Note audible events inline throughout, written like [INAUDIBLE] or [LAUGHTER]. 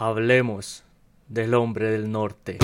Hablemos del hombre del norte.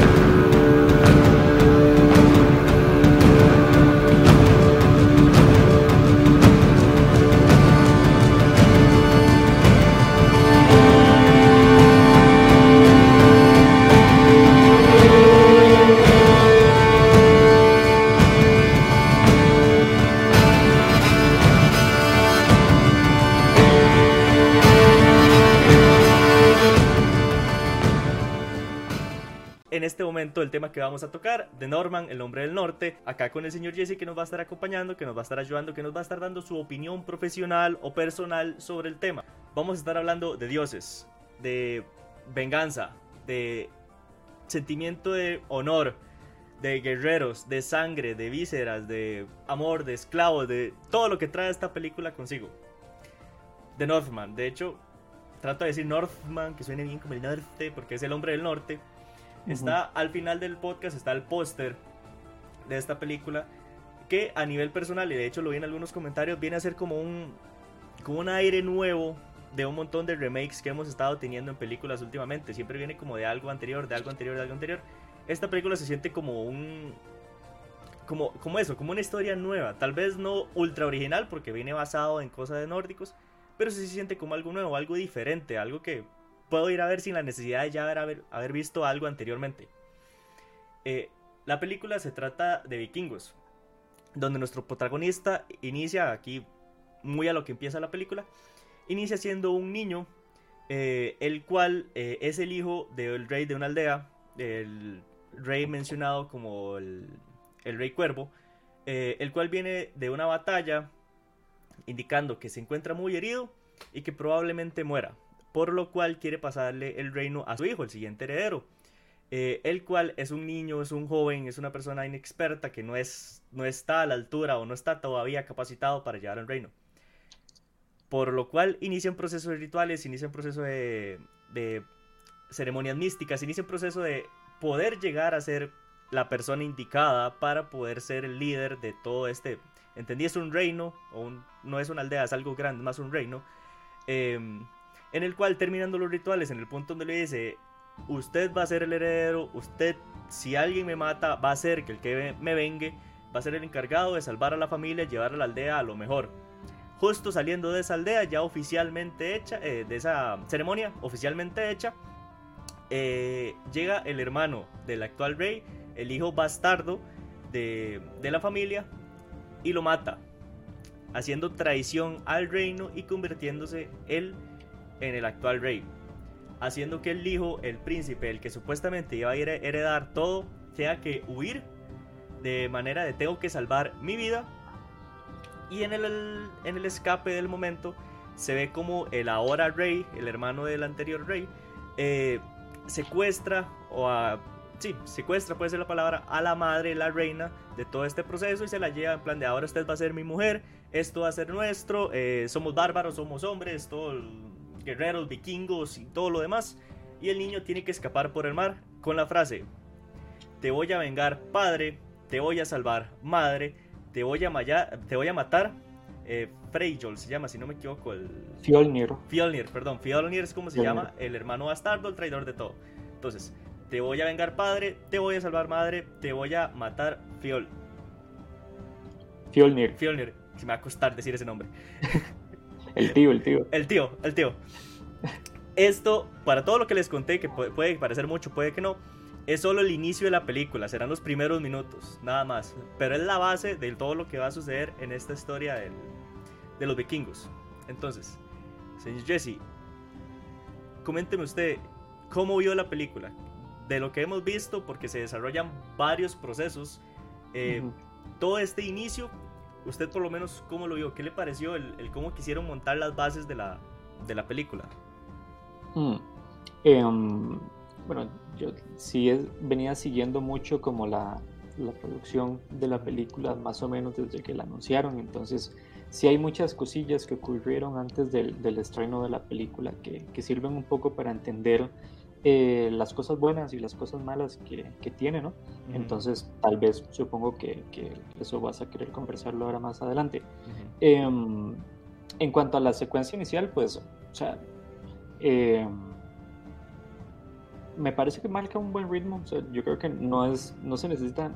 Este momento el tema que vamos a tocar, de Norman, el hombre del norte, acá con el señor Jesse que nos va a estar acompañando, que nos va a estar ayudando, que nos va a estar dando su opinión profesional o personal sobre el tema. Vamos a estar hablando de dioses, de venganza, de sentimiento de honor, de guerreros, de sangre, de vísceras, de amor, de esclavos, de todo lo que trae esta película consigo. De Northman, de hecho, trato de decir Northman, que suene bien como el norte, porque es el hombre del norte. Está al final del podcast, está el póster de esta película, que a nivel personal, y de hecho lo vi en algunos comentarios, viene a ser como un, como un aire nuevo de un montón de remakes que hemos estado teniendo en películas últimamente. Siempre viene como de algo anterior, de algo anterior, de algo anterior. Esta película se siente como un... Como, como eso, como una historia nueva. Tal vez no ultra original porque viene basado en cosas de nórdicos, pero sí se siente como algo nuevo, algo diferente, algo que puedo ir a ver sin la necesidad de ya haber, haber visto algo anteriormente. Eh, la película se trata de vikingos, donde nuestro protagonista inicia aquí, muy a lo que empieza la película, inicia siendo un niño, eh, el cual eh, es el hijo del rey de una aldea, el rey mencionado como el, el rey cuervo, el cual viene de una batalla indicando que se encuentra muy herido y que probablemente muera por lo cual quiere pasarle el reino a su hijo, el siguiente heredero. Eh, el cual es un niño, es un joven, es una persona inexperta que no, es, no está a la altura o no está todavía capacitado para llevar el reino. Por lo cual inicia un proceso de rituales, inicia un proceso de, ceremonias místicas, inicia un proceso de poder llegar a ser la persona indicada para poder ser el líder de todo este. Entendí, es un reino, o no es una aldea, es algo grande, más un reino. Eh, en el cual terminando los rituales, en el punto donde le dice, usted va a ser el heredero, usted, si alguien me mata, va a ser que el que me vengue, va a ser el encargado de salvar a la familia y llevar a la aldea a lo mejor. Justo saliendo de esa aldea, ya oficialmente hecha, eh, de esa ceremonia oficialmente hecha, eh, llega el hermano del actual rey, el hijo bastardo de, de la familia, y lo mata, haciendo traición al reino y convirtiéndose él en el actual rey, haciendo que el hijo, el príncipe, el que supuestamente iba a heredar todo, tenga que huir de manera de tengo que salvar mi vida. Y en el, en el escape del momento se ve como el ahora rey, el hermano del anterior rey, eh, secuestra o a, sí, secuestra puede ser la palabra, a la madre, la reina de todo este proceso y se la lleva en plan de ahora usted va a ser mi mujer, esto va a ser nuestro, eh, somos bárbaros, somos hombres, todo guerreros, vikingos y todo lo demás. Y el niño tiene que escapar por el mar con la frase, te voy a vengar padre, te voy a salvar madre, te voy a, te voy a matar. Eh, Freyjol se llama, si no me equivoco. El... Fjolnir. Fjolnir, perdón. Fjolnir es como se llama, el hermano bastardo, el traidor de todo. Entonces, te voy a vengar padre, te voy a salvar madre, te voy a matar Fiol. Fjolnir. Fjolnir, se me va a costar decir ese nombre. [LAUGHS] El tío, el tío. El tío, el tío. Esto, para todo lo que les conté, que puede, parecer mucho, puede que no, es solo el inicio de la película, serán los primeros minutos, nada más. Pero es la base de todo lo que va a suceder en esta historia de los vikingos. Entonces, señor Jesse, coménteme usted cómo vio la película. De lo que hemos visto, porque se desarrollan varios procesos, eh, todo este inicio usted por lo menos, ¿cómo lo vio? ¿Qué le pareció el, cómo quisieron montar las bases de la, de la película? Mm. Em, bueno, yo sí venía siguiendo mucho como la, la, producción de la película, más o menos desde que la anunciaron, entonces sí hay muchas cosillas que ocurrieron antes del, del estreno de la película que, que, sirven un poco para entender eh, las cosas buenas y las cosas malas que, que tiene, ¿no? Entonces, tal vez supongo que, que, eso vas a querer conversarlo ahora más adelante. Em, en cuanto a la secuencia inicial, pues, o sea, em, me parece que marca un buen ritmo. yo creo que no es, no se necesita,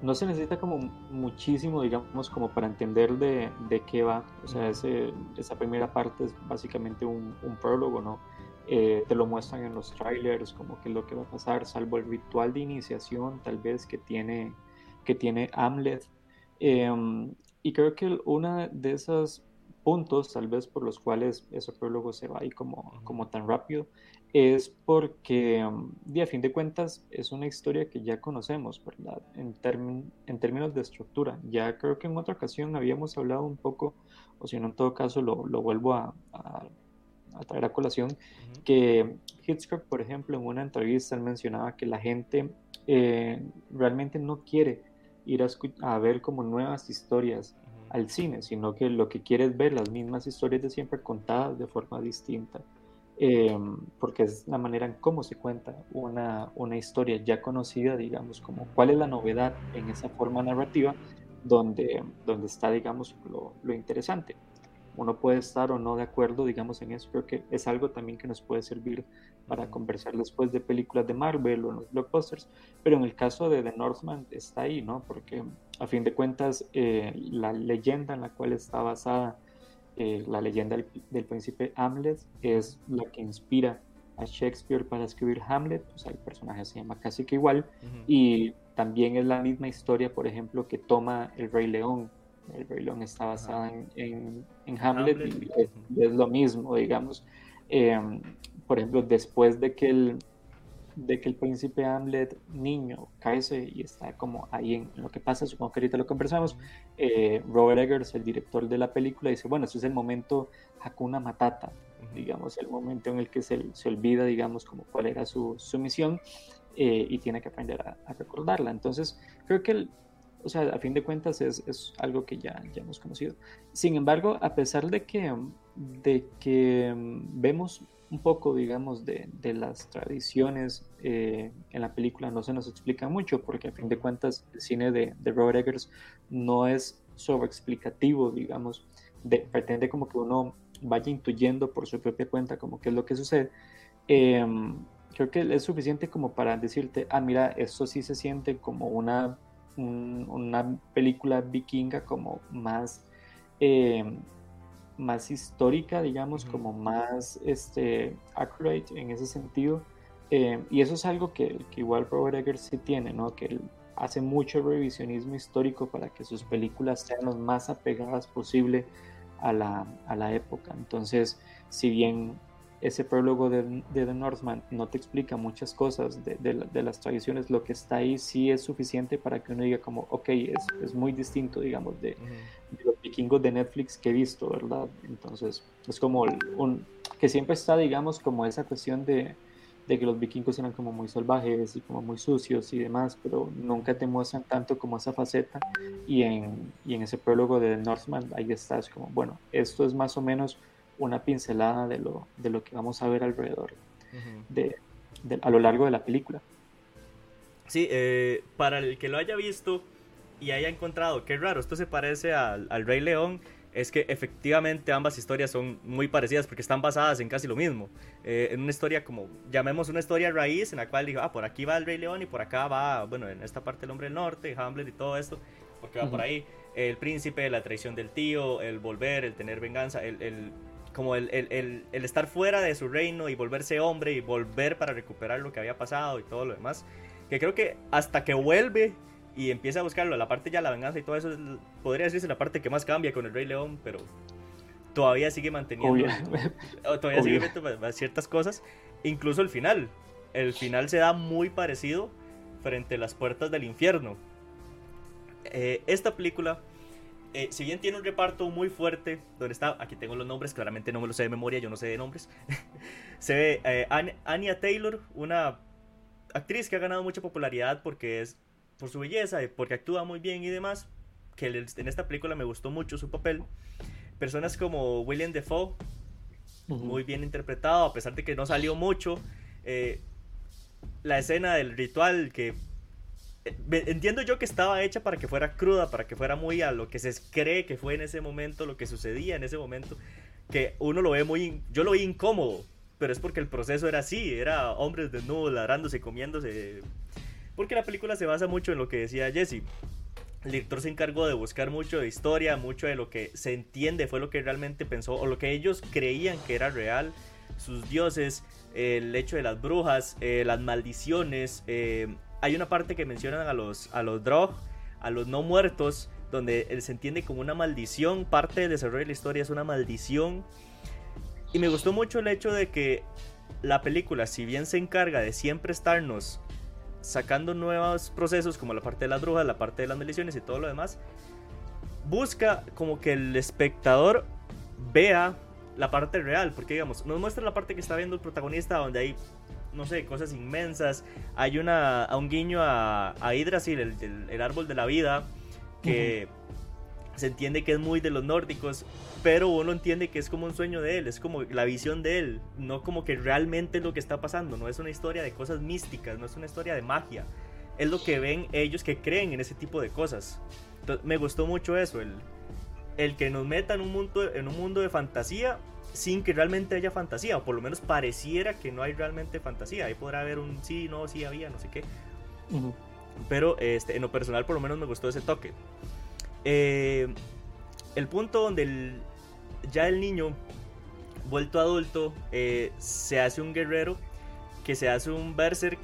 no se necesita como muchísimo, digamos, como para entender de, de qué va. O sea, ese, esa primera parte es básicamente un, un prólogo, ¿no? Eh, te lo muestran en los trailers, como qué es lo que va a pasar, salvo el ritual de iniciación, tal vez que tiene, que tiene Hamlet. Em, y creo que uno de esos puntos, tal vez por los cuales ese prólogo se va ahí como, como tan rápido, es porque, de a fin de cuentas, es una historia que ya conocemos, ¿verdad? En, en términos de estructura. Ya creo que en otra ocasión habíamos hablado un poco, o si no, en todo caso, lo, lo vuelvo a, a, traer a colación, que Hitchcock, por ejemplo, en una entrevista él mencionaba que la gente eh, realmente no quiere ir a, a, ver como nuevas historias al cine, sino que lo que quiere es ver las mismas historias de siempre contadas de forma distinta. Em, porque es la manera en cómo se cuenta una, una, historia ya conocida, digamos, como cuál es la novedad en esa forma narrativa donde, donde está, digamos, lo, lo, interesante. Uno puede estar o no de acuerdo, digamos, en eso, creo que es algo también que nos puede servir para conversar después de películas de Marvel o en los blockbusters, pero en el caso de The Northman está ahí, ¿no? Porque a fin de cuentas eh, la leyenda en la cual está basada eh, la leyenda del, príncipe Hamlet es la que inspira a Shakespeare para escribir Hamlet, o sea, el personaje se llama casi que igual, y también es la misma historia, por ejemplo, que toma el Rey León. El Rey León está basada en, Hamlet, y es, lo mismo, digamos. Em, por ejemplo, después de que el, de que el príncipe Hamlet niño cae y está como ahí en, lo que pasa, supongo que ahorita lo conversamos, eh, Robert Eggers, el director de la película, dice, bueno, este es el momento Hakuna Matata, digamos, el momento en el que se, se olvida, digamos, como cuál era su, su misión eh, y tiene que aprender a, recordarla. Entonces, creo que, el, o sea, a fin de cuentas es, es, algo que ya, ya hemos conocido. Sin embargo, a pesar de que, de que mm, vemos un poco, digamos, de, de las tradiciones eh, en la película no se nos explica mucho, porque a fin de cuentas el cine de, de Robert Eggers no es sobreexplicativo, digamos, de, pretende como que uno vaya intuyendo por su propia cuenta como qué es lo que sucede. Em, creo que es suficiente como para decirte, ah, mira, esto sí se siente como una, una película vikinga como más... Eh, más histórica, digamos, como más este, accurate en ese sentido. Eh, y eso es algo que, que, igual Robert Eggers sí tiene, ¿no? Que él hace mucho revisionismo histórico para que sus películas sean lo más apegadas posible a la, a la época. Entonces, si bien ese prólogo de, de, The Northman no te explica muchas cosas de, de, las tradiciones, lo que está ahí sí es suficiente para que uno diga como, ok, es, es muy distinto, digamos, de, los vikingos de Netflix que he visto, ¿verdad? Entonces, es como un, que siempre está, digamos, como esa cuestión de, que los vikingos eran como muy salvajes y como muy sucios y demás, pero nunca te muestran tanto como esa faceta y en, y en ese prólogo de The Northman ahí estás como, bueno, esto es más o menos una pincelada de lo, de lo que vamos a ver alrededor de, a lo largo de la película. Sí, eh, para el que lo haya visto y haya encontrado, qué raro, esto se parece al, al, Rey León, es que efectivamente ambas historias son muy parecidas porque están basadas en casi lo mismo. Eh, en una historia como, llamemos una historia raíz, en la cual digo, ah, por aquí va el Rey León y por acá va, bueno, en esta parte el Hombre del Norte, Hamlet y todo esto, porque va por ahí. El príncipe, la traición del tío, el volver, el tener venganza, el, el como el, el, el, estar fuera de su reino y volverse hombre y volver para recuperar lo que había pasado y todo lo demás. Que creo que hasta que vuelve y empieza a buscarlo, la parte ya la venganza y todo eso, podría decirse la parte que más cambia con el Rey León, pero todavía sigue manteniendo, todavía sigue manteniendo ciertas cosas, incluso el final. El final se da muy parecido frente a las puertas del infierno. Eh, esta película eh, si bien tiene un reparto muy fuerte, donde está, aquí tengo los nombres, claramente no me los sé de memoria, yo no sé de nombres. [LAUGHS] se ve eh, Anya Taylor, una actriz que ha ganado mucha popularidad porque es por su belleza, porque actúa muy bien y demás. Que en esta película me gustó mucho su papel. Personas como William Defoe, muy bien interpretado, a pesar de que no salió mucho. Eh, la escena del ritual que entiendo yo que estaba hecha para que fuera cruda, para que fuera muy a lo que se cree que fue en ese momento, lo que sucedía en ese momento, que uno lo ve muy, yo lo vi incómodo, pero es porque el proceso era así, era hombres desnudos, ladrándose, comiéndose. Porque la película se basa mucho en lo que decía Jesse. El director se encargó de buscar mucho de historia, mucho de lo que se entiende fue lo que realmente pensó o lo que ellos creían que era real, sus dioses, el hecho de las brujas, eh, las maldiciones. Eh, hay una parte que mencionan a los, a los Drog, a los no muertos, donde se entiende como una maldición. Parte del desarrollo de la historia es una maldición. Y me gustó mucho el hecho de que la película, si bien se encarga de siempre estarnos sacando nuevos procesos, como la parte de las brujas, la parte de las maldiciones y todo lo demás, busca como que el espectador vea la parte real, porque digamos, nos muestra la parte que está viendo el protagonista, donde hay, no sé, cosas inmensas, hay una, a un guiño a, a Yggdrasil, el, árbol de la vida, que se entiende que es muy de los nórdicos, pero uno entiende que es como un sueño de él, es como la visión de él, no como que realmente es lo que está pasando, no es una historia de cosas místicas, no es una historia de magia, es lo que ven ellos que creen en ese tipo de cosas. Entonces, me gustó mucho eso, el, el que nos meta en un mundo, en un mundo de fantasía sin que realmente haya fantasía, o por lo menos pareciera que no hay realmente fantasía. Ahí podrá haber un sí, no, sí había, no sé qué. Pero este, en lo personal por lo menos me gustó ese toque. Eh, el punto donde ya el niño, vuelto adulto, eh, se hace un guerrero, que se hace un berserk,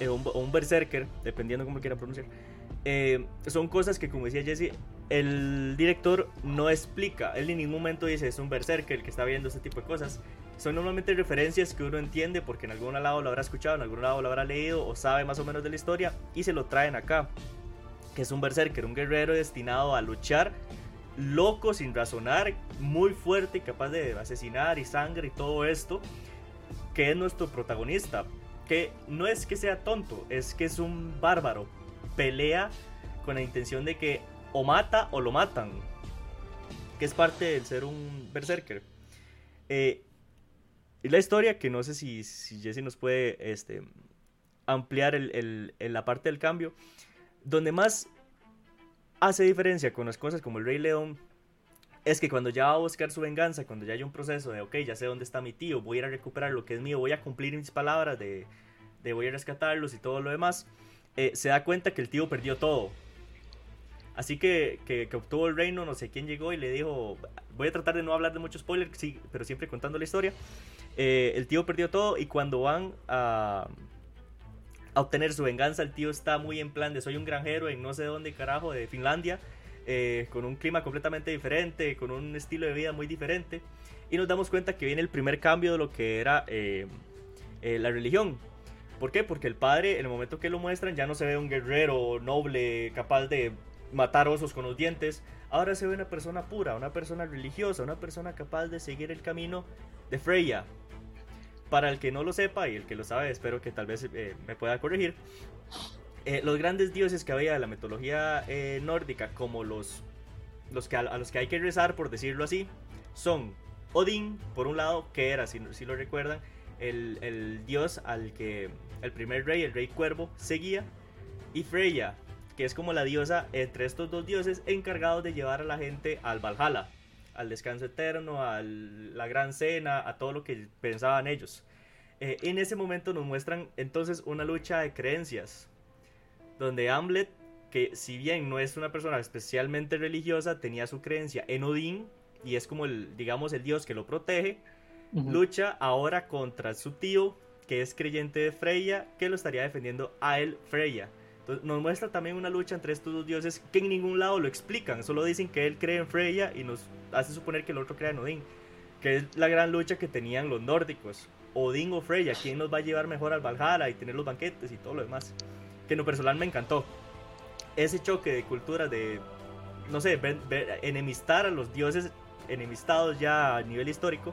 eh, o un berserker, dependiendo cómo quiera pronunciar. son cosas que, como decía Jesse, el director no explica, él en ningún momento dice es un berserker el que está viendo este tipo de cosas. Son normalmente referencias que uno entiende porque en algún lado lo habrá escuchado, en algún lado lo habrá leído o sabe más o menos de la historia y se lo traen acá. Que es un berserker, un guerrero destinado a luchar, loco, sin razonar, muy fuerte y capaz de asesinar y sangre y todo esto. Que es nuestro protagonista. Que no es que sea tonto, es que es un bárbaro. Pelea con la intención de que o mata o lo matan. Que es parte del ser un berserker. Eh, y la historia, que no sé si, si Jesse nos puede este, ampliar el, la parte del cambio, donde más hace diferencia con las cosas como el Rey León, es que cuando ya va a buscar su venganza, cuando ya hay un proceso de, ok, ya sé dónde está mi tío, voy a ir a recuperar lo que es mío, voy a cumplir mis palabras de, de voy a rescatarlos y todo lo demás, eh, se da cuenta que el tío perdió todo. Así que, que, obtuvo el reino, no sé quién llegó y le dijo, voy a tratar de no hablar de muchos spoilers, sí, pero siempre contando la historia. Eh, el tío perdió todo y cuando van a, a, obtener su venganza, el tío está muy en plan de soy un granjero en no sé dónde carajo, de Finlandia, eh, con un clima completamente diferente, con un estilo de vida muy diferente. Y nos damos cuenta que viene el primer cambio de lo que era eh, la religión. ¿Por qué? Porque el padre, en el momento que lo muestran, ya no se ve un guerrero noble capaz de matar osos con los dientes. Ahora se ve una persona pura, una persona religiosa, una persona capaz de seguir el camino de Freya. Para el que no lo sepa y el que lo sabe, espero que tal vez eh, me pueda corregir. Eh, los grandes dioses que había de la mitología eh, nórdica, como los, los que, a, los que hay que rezar, por decirlo así, son Odín, por un lado, que era, si, si lo recuerdan, el, el dios al que el primer rey, el rey cuervo, seguía, y Freya, que es como la diosa entre estos dos dioses encargados de llevar a la gente al Valhalla, al descanso eterno, a la gran cena, a todo lo que pensaban ellos. Eh, en ese momento nos muestran entonces una lucha de creencias, donde Hamlet, que si bien no es una persona especialmente religiosa, tenía su creencia en Odín, y es como el, digamos, el dios que lo protege, lucha ahora contra su tío, que es creyente de Freya, que lo estaría defendiendo a él, Freya nos muestra también una lucha entre estos dos dioses que en ningún lado lo explican, solo dicen que él cree en Freya y nos hace suponer que el otro cree en Odín, que es la gran lucha que tenían los nórdicos. Odín o Freya, ¿quién nos va a llevar mejor al Valhalla y tener los banquetes y todo lo demás? Que en lo personal me encantó. Ese choque de culturas, de, no sé, enemistar a los dioses enemistados ya a nivel histórico,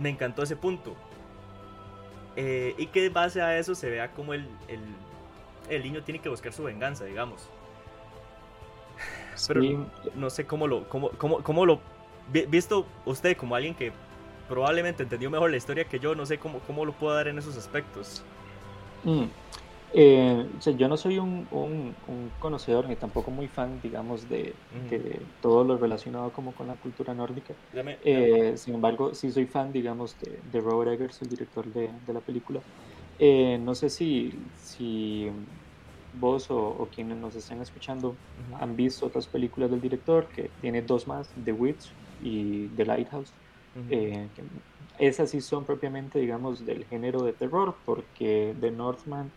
me encantó ese punto. Eh, y que en base a eso se vea como el niño tiene que buscar su venganza, digamos. Pero no, sé cómo lo, cómo, cómo, cómo lo, visto usted como alguien que probablemente entendió mejor la historia que yo, no sé cómo, cómo lo puedo dar en esos aspectos. Mm. Eh, yo no soy un, un, conocedor ni tampoco muy fan, digamos, de, todo lo relacionado como con la cultura nórdica. Eh, sin embargo, sí soy fan, digamos, de, de Robert Eggers, el director de, de la película. Eh, no sé si, si vos o, quienes nos estén escuchando han visto otras películas del director, que tiene dos más, The Witch y The Lighthouse. esas sí son propiamente, digamos, del género de terror, porque The Northman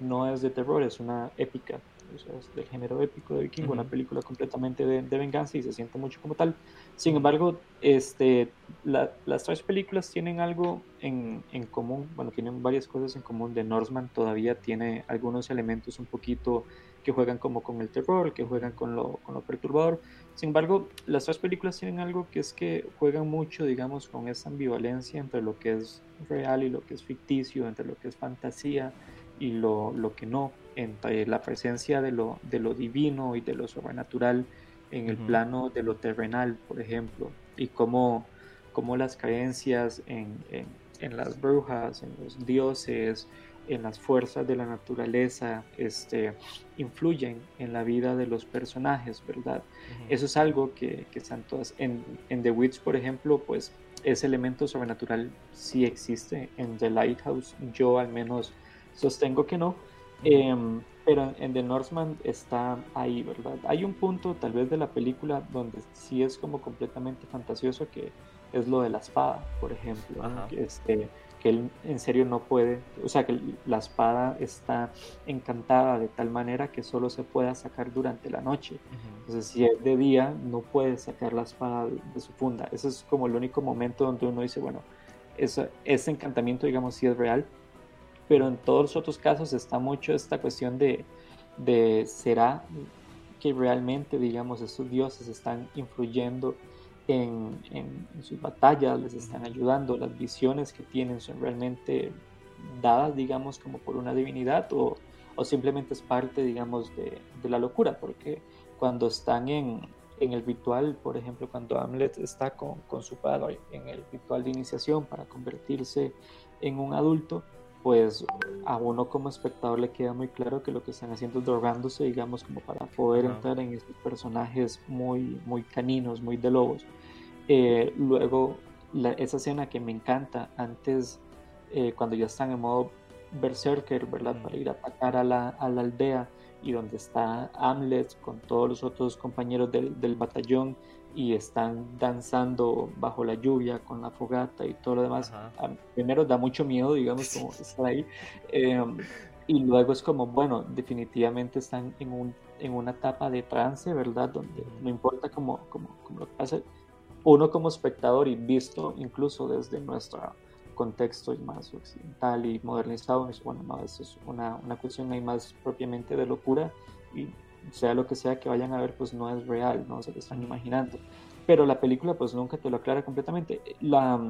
no es de terror, es una épica, es del género épico de Viking, una película completamente de, venganza y se siente mucho como tal. Sin embargo, este, las tres películas tienen algo en, en, común, bueno, tienen varias cosas en común. The Northman todavía tiene algunos elementos un poquito que juegan como con el terror, que juegan con lo, con lo perturbador. Sin embargo, las tres películas tienen algo que es que juegan mucho, digamos, con esa ambivalencia entre lo que es real y lo que es ficticio, entre lo que es fantasía y lo, lo, que no, entre la presencia de lo, de lo divino y de lo sobrenatural en el plano de lo terrenal, por ejemplo, y cómo, cómo las creencias en, en, en, las brujas, en los dioses, en las fuerzas de la naturaleza, este, influyen en la vida de los personajes, ¿verdad? Eso es algo que, que están todas, en, en The Witch, por ejemplo, pues ese elemento sobrenatural sí existe, en The Lighthouse yo al menos Sostengo que no. Em, pero en The Northman está ahí, ¿verdad? Hay un punto tal vez de la película donde sí es como completamente fantasioso que es lo de la espada, por ejemplo, este, que él en serio no puede, o sea que la espada está encantada de tal manera que solo se pueda sacar durante la noche. Entonces si es de día no puede sacar la espada de, su funda. Ese es como el único momento donde uno dice, bueno, ese encantamiento digamos sí es real, pero en todos los otros casos está mucho esta cuestión de, de será que realmente, digamos, estos dioses están influyendo en, en, sus batallas, les están ayudando, las visiones que tienen son realmente dadas, digamos, como por una divinidad o, o simplemente es parte, digamos, de, de, la locura, porque cuando están en, en el ritual, por ejemplo, cuando Hamlet está con, con su padre en el ritual de iniciación para convertirse en un adulto, pues a uno como espectador le queda muy claro que lo que están haciendo es drogándose, digamos, como para poder entrar en estos personajes muy, muy caninos, muy de lobos. Eh, luego, esa escena que me encanta antes, eh, cuando ya están en modo berserker, ¿verdad? Para ir a atacar a la, a la aldea y donde está Hamlet con todos los otros compañeros del, del batallón y están danzando bajo la lluvia con la fogata y todo lo demás. primero da mucho miedo, digamos, [LAUGHS] como estar ahí. Em, y luego es como, bueno, definitivamente están en, un, en una etapa de trance, ¿verdad? Donde no importa cómo, cómo, cómo lo que pase, uno como espectador y visto incluso desde nuestro contexto más occidental y modernizado, bueno, no, eso es una, una cuestión ahí más propiamente de locura y sea lo que sea que vayan a ver, pues no es real, no se lo están imaginando. Pero la película pues nunca te lo aclara completamente. La,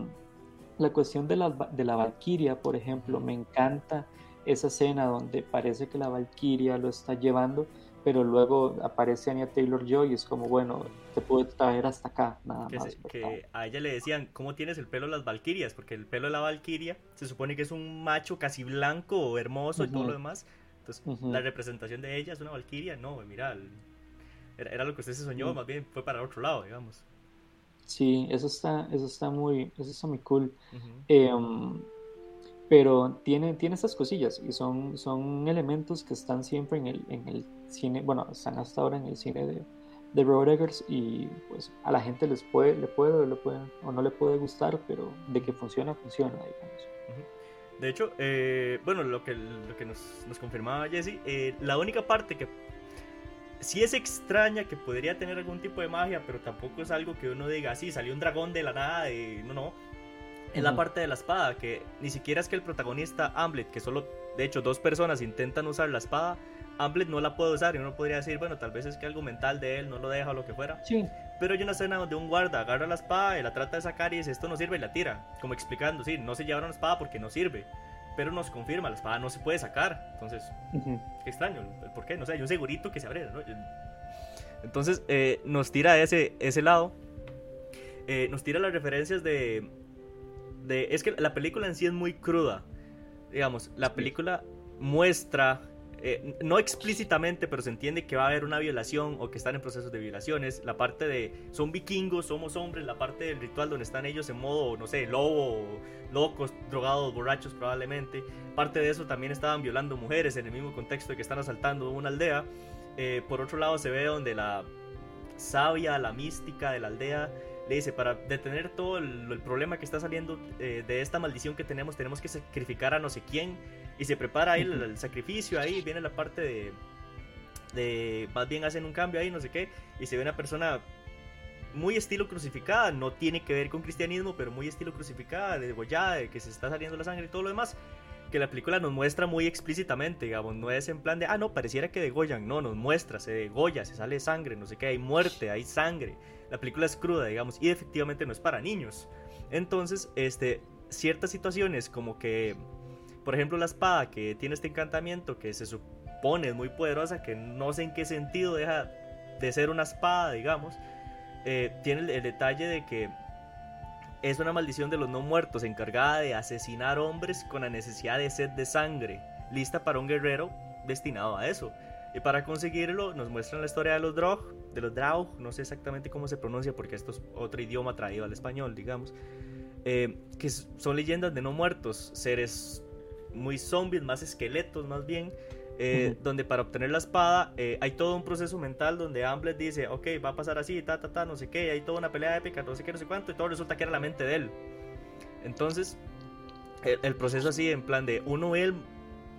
la cuestión de la, de la Valkyria, por ejemplo, me encanta esa escena donde parece que la Valkyria lo está llevando, pero luego aparece Anya Taylor Joy y es como, bueno, te puedo traer hasta acá, nada más. que a ella le decían, ¿cómo tienes el pelo de las Valkyrias? Porque el pelo de la Valkyria se supone que es un macho casi blanco, hermoso y todo lo demás, la representación de ella es una valquiria, no, mira, era, lo que usted se soñó, más bien fue para otro lado, digamos. Sí, eso está, eso está muy, eso está muy cool. Em, pero tiene, tiene estas cosillas y son, son elementos que están siempre en el, en el cine, bueno, están hasta ahora en el cine de, de Robert Eggers y pues a la gente les puede, le puede, le puede o no le puede gustar, pero de que funciona, funciona, digamos. De hecho, eh, bueno, lo que, lo que nos, nos confirmaba Jesse, eh, la única parte que sí es extraña, que podría tener algún tipo de magia, pero tampoco es algo que uno diga, sí, salió un dragón de la nada, y no, no. Es la parte de la espada, que ni siquiera es que el protagonista Amblet, que solo, de hecho, dos personas intentan usar la espada, Amblet no la puede usar y uno podría decir, bueno, tal vez es que algo mental de él no lo deja o lo que fuera. Sí. Pero hay una escena donde un guarda agarra la espada y la trata de sacar y dice, esto no sirve y la tira. Como explicando, sí, no se llevaron la espada porque no sirve. Pero nos confirma, la espada no se puede sacar. Entonces, qué extraño, el por qué, no sé, hay un segurito que se abre, ¿no? Entonces, eh, nos tira ese, ese lado. Eh, nos tira las referencias de, de... Es que la película en sí es muy cruda. Digamos, la película muestra eh, no explícitamente, pero se entiende que va a haber una violación o que están en procesos de violaciones. La parte de son vikingos, somos hombres, la parte del ritual donde están ellos en modo, no sé, lobo, locos, drogados, borrachos probablemente. Parte de eso también estaban violando mujeres en el mismo contexto de que están asaltando una aldea. Eh, por otro lado se ve donde la sabia, la mística de la aldea le dice, para detener todo el, problema que está saliendo eh, de esta maldición que tenemos, tenemos que sacrificar a no sé quién. Y se prepara ahí el, sacrificio, ahí viene la parte de, de, más bien hacen un cambio ahí, no sé qué, y se ve una persona muy estilo crucificada, no tiene que ver con cristianismo, pero muy estilo crucificada, degollada, de que se está saliendo la sangre y todo lo demás que la película nos muestra muy explícitamente, digamos, no es en plan de, ah, no, pareciera que degollan, no, nos muestra, se degolla, se sale sangre, no sé qué, hay muerte, hay sangre, la película es cruda, digamos, y efectivamente no es para niños. Entonces, este, ciertas situaciones como que, por ejemplo, la espada que tiene este encantamiento que se supone es muy poderosa, que no sé en qué sentido deja de ser una espada, digamos, eh, tiene el detalle de que es una maldición de los no muertos encargada de asesinar hombres con la necesidad de sed de sangre, lista para un guerrero destinado a eso. Y para conseguirlo nos muestran la historia de los Drog, de los Draug, no sé exactamente cómo se pronuncia porque esto es otro idioma traído al español, digamos, eh, que son leyendas de no muertos, seres muy zombies, más esqueletos más bien, eh, donde para obtener la espada eh, hay todo un proceso mental donde Amblet dice, ok, va a pasar así, ta, ta, ta, no sé qué, hay toda una pelea épica, no sé qué, no sé cuánto, y todo resulta que era la mente de él. Entonces, el, proceso así, en plan de uno ve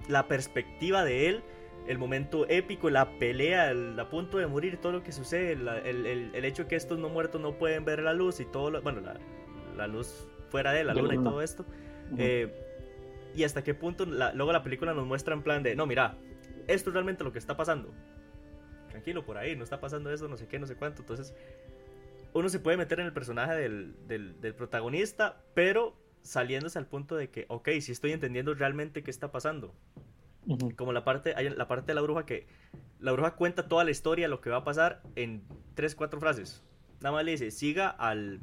la perspectiva de él, el momento épico, la pelea, el, a punto de morir, todo lo que sucede, el, el, hecho que estos no muertos no pueden ver la luz y todo, lo, bueno, la, la, luz fuera de la luna y todo esto. Eh, y hasta qué punto luego la película nos muestra en plan de, no, mira, esto es realmente lo que está pasando. Tranquilo, por ahí, no está pasando eso, no sé qué, no sé cuánto. Entonces, uno se puede meter en el personaje del, del, protagonista, pero saliéndose al punto de que, ok, si estoy entendiendo realmente qué está pasando. Como la parte, hay la parte de la bruja que la bruja cuenta toda la historia, lo que va a pasar en tres, cuatro frases. Nada más le dice, siga al...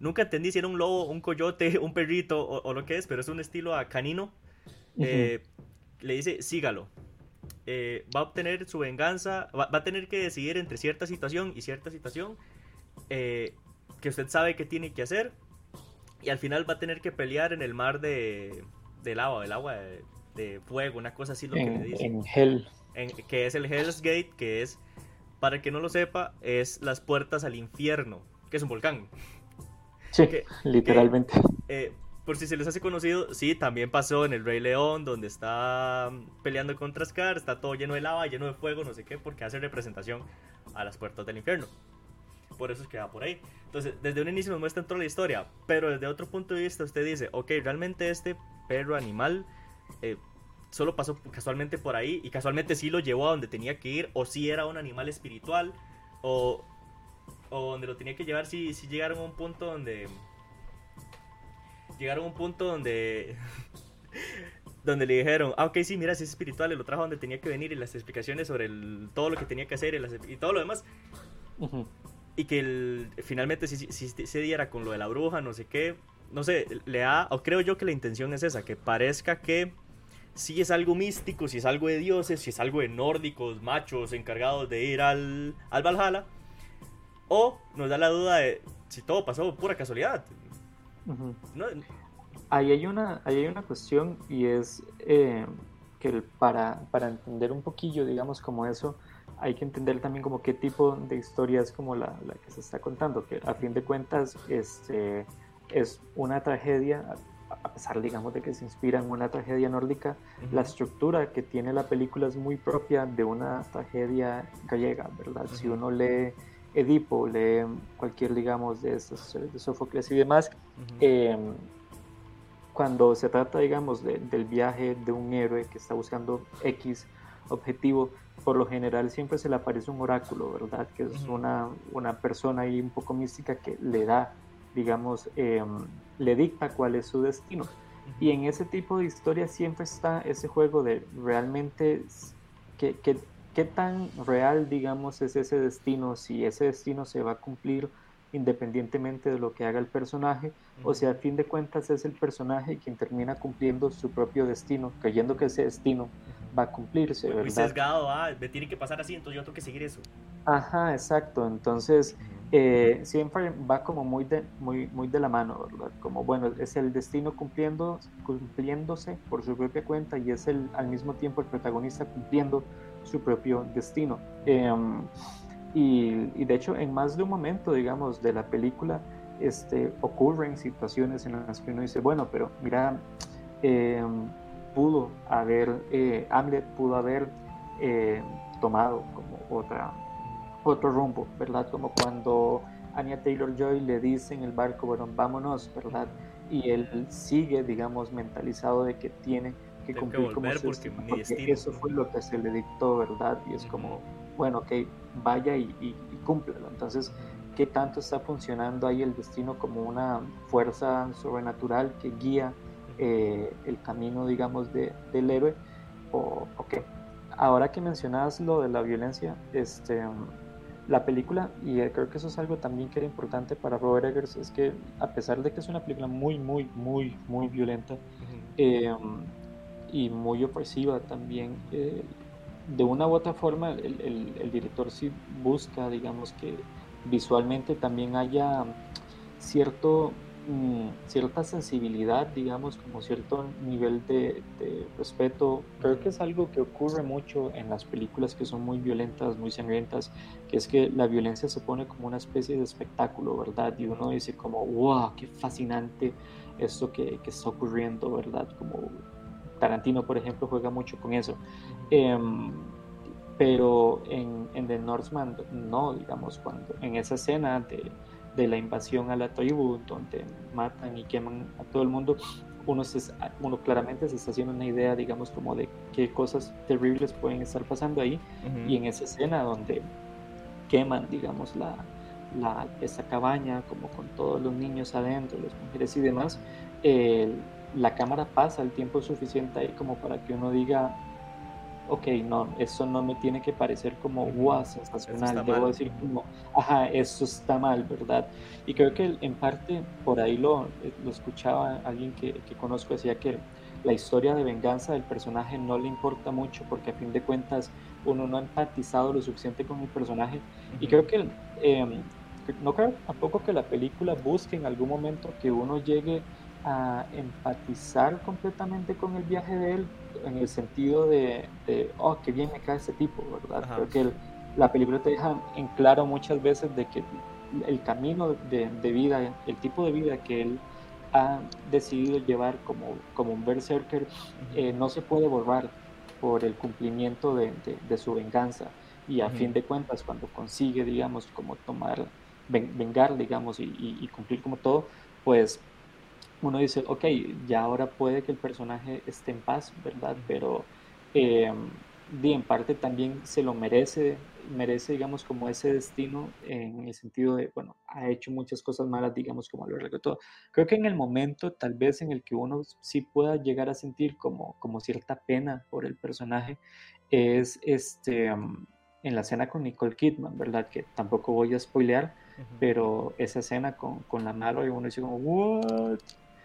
Nunca entendí si era un lobo, un coyote, [LAUGHS] un perrito o, lo que es, pero es un estilo a canino. Eh, le dice, sígalo. Eh, va a obtener su venganza, va, a tener que decidir entre cierta situación y cierta situación eh, que usted sabe que tiene que hacer y al final va a tener que pelear en el mar de, de lava, del agua de, fuego, una cosa así lo que le dice. En Hell. que es el Hell's Gate, que es, para el que no lo sepa, es las puertas al infierno, que es un volcán. Sí, literalmente. Eh, por si se les hace conocido, sí, también pasó en el Rey León, donde está peleando contra Scar, está todo lleno de lava, lleno de fuego, no sé qué, porque hace representación a las puertas del infierno. Por eso es que va por ahí. Entonces, desde un inicio nos muestran toda la historia, pero desde otro punto de vista usted dice, ok, realmente este perro animal eh, solo pasó casualmente por ahí y casualmente sí lo llevó a donde tenía que ir, o si era un animal espiritual, o, o donde lo tenía que llevar si, si llegaron a un punto donde llegaron a un punto donde [LAUGHS] donde le dijeron, ah, ok, sí, mira, si es espiritual, y lo trajo donde tenía que venir y las explicaciones sobre todo lo que tenía que hacer y, todo lo demás. Y que finalmente si, se diera con lo de la bruja, no sé qué, no sé, le da, o creo yo que la intención es esa, que parezca que si es algo místico, si es algo de dioses, si es algo de nórdicos, machos, encargados de ir al, al Valhalla, o nos da la duda de si todo pasó pura casualidad, ahí, hay una, hay una cuestión y es eh, que para, para entender un poquillo, digamos, como eso, hay que entender también como qué tipo de historia es como la, la que se está contando, que a fin de cuentas este, es una tragedia, a pesar, digamos, de que se inspira en una tragedia nórdica, la estructura que tiene la película es muy propia de una tragedia gallega, ¿verdad? Si uno lee Edipo, lee cualquier, digamos, de estos de Sófocles y demás, em, cuando se trata, digamos, del viaje de un héroe que está buscando X objetivo, por lo general siempre se le aparece un oráculo, ¿verdad? Que es una, una persona ahí un poco mística que le da, digamos, em, le dicta cuál es su destino. Y en ese tipo de historias siempre está ese juego de realmente que, que qué tan real, digamos, es ese destino, si ese destino se va a cumplir independientemente de lo que haga el personaje, o si a fin de cuentas es el personaje quien termina cumpliendo su propio destino, creyendo que ese destino va a cumplirse, ¿verdad? Muy sesgado, ah, me tiene que pasar así, entonces yo tengo que seguir eso. Ajá, exacto. Entonces, eh, siempre va como muy de, muy, muy de la mano, ¿verdad? Como, bueno, es el destino cumpliendo, cumpliéndose por su propia cuenta y es el, al mismo tiempo el protagonista cumpliendo su propio destino. Em, y, de hecho, en más de un momento, digamos, de la película, este, ocurren situaciones en las que uno dice, bueno, pero mira, em, pudo haber, eh, Hamlet pudo haber eh, tomado como otra otro rumbo, ¿verdad? Como cuando Anya Taylor Joy le dice en el barco, bueno, vámonos, ¿verdad? Y él sigue, digamos, mentalizado de que tiene que cumplir como su porque eso fue lo que se le dictó, ¿verdad? Y es como, bueno, ok, vaya y, y, cúmplelo. Entonces, ¿qué tanto está funcionando ahí el destino como una fuerza sobrenatural que guía eh, el camino, digamos, de, del héroe? O, ok, ahora que mencionas lo de la violencia, este la película, y creo que eso es algo también que era importante para Robert Eggers, es que a pesar de que es una película muy, muy, muy, muy violenta y muy opresiva también, eh, de una u otra forma el, el, director sí busca, digamos, que visualmente también haya cierto Mm, cierta sensibilidad, digamos, como cierto nivel de, respeto. Creo que es algo que ocurre mucho en las películas que son muy violentas, muy sangrientas, que es que la violencia se pone como una especie de espectáculo, ¿verdad? Y uno dice como, wow, qué fascinante esto que, que está ocurriendo, ¿verdad? Como Tarantino, por ejemplo, juega mucho con eso. Em, pero en, en The Northman no, digamos, cuando en esa escena de de la invasión a la tribu, donde matan y queman a todo el mundo, uno, se, uno claramente se está haciendo una idea, digamos, como de qué cosas terribles pueden estar pasando ahí. Y en esa escena donde queman, digamos, la, la, esa cabaña, como con todos los niños adentro, las mujeres y demás, la cámara pasa el tiempo suficiente ahí como para que uno diga, ok, no, eso no me tiene que parecer como, wow, sensacional, debo decir como, ajá, eso está mal, ¿verdad? Y creo que en parte por ahí lo, lo escuchaba alguien que, que conozco, decía que la historia de venganza del personaje no le importa mucho porque a fin de cuentas uno no ha empatizado lo suficiente con el personaje. Y creo que eh, no creo tampoco que la película busque en algún momento que uno llegue a empatizar completamente con el viaje de él en el sentido de, oh, qué bien me cae este tipo, ¿verdad? Creo que la película te deja en claro muchas veces de que el camino de, vida, el tipo de vida que él ha decidido llevar como, como un berserker, eh, no se puede borrar por el cumplimiento de, su venganza. Y a fin de cuentas, cuando consigue, digamos, como tomar, vengar, digamos, y, y cumplir como todo, pues uno dice, ok, ya ahora puede que el personaje esté en paz, ¿verdad? Pero eh, en parte también se lo merece, merece, digamos, como ese destino en el sentido de, bueno, ha hecho muchas cosas malas, digamos, como lo largo todo. Creo que en el momento, tal vez, en el que uno sí pueda llegar a sentir como, como cierta pena por el personaje, es este, en la escena con Nicole Kidman, ¿verdad? Que tampoco voy a spoilear, pero esa escena con, con la mano y uno dice como, ¿what?